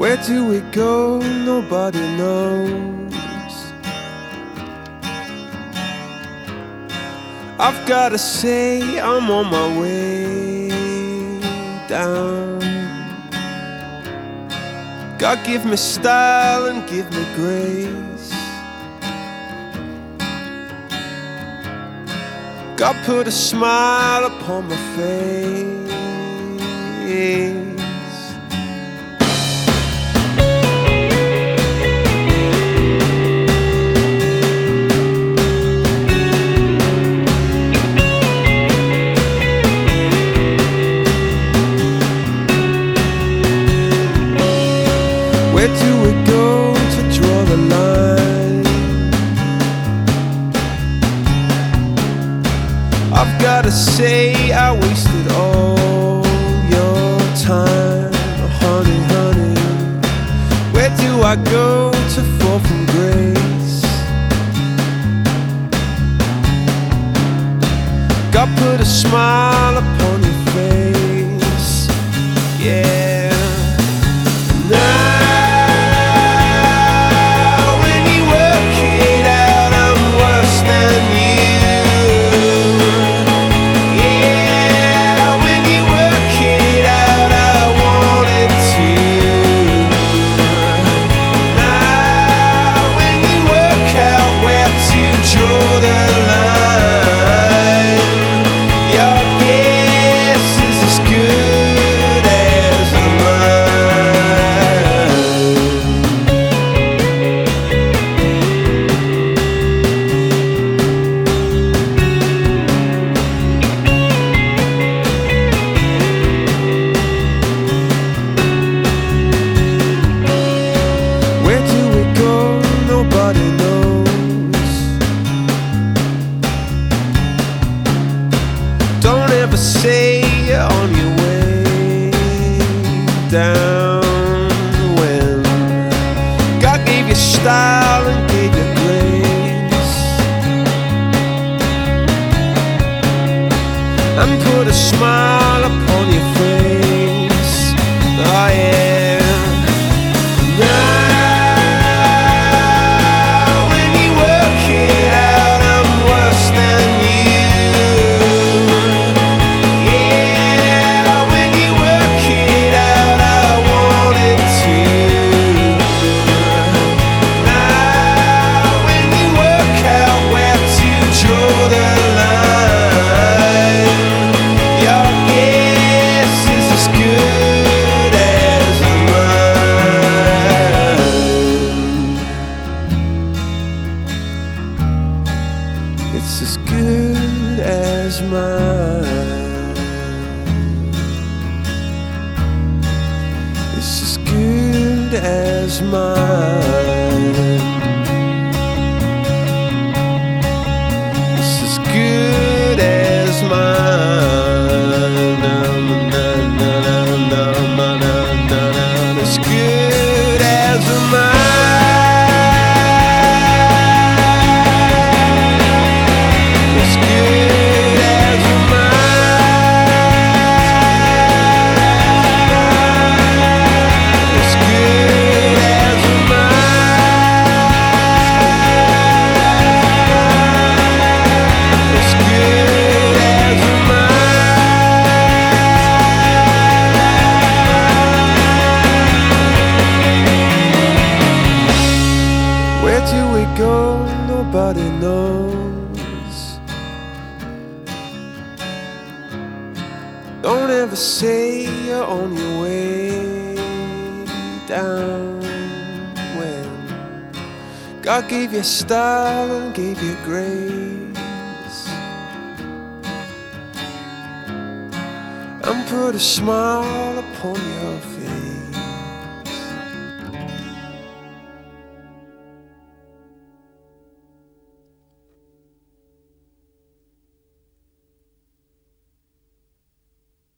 Where do we go? Nobody knows. I've gotta say, I'm on my way down. God give me style and give me grace. God put a smile upon my face. Gotta say, I wasted all your time, honey, honey. Where do I go to fall from grace? God put a smile upon your face, yeah. Down when God gave you style and gave you grace and put a smile upon your face. As mine. It's as good as mine. Nobody knows. Don't ever say you're on your way down when God gave you style and gave you grace and put a smile upon your face.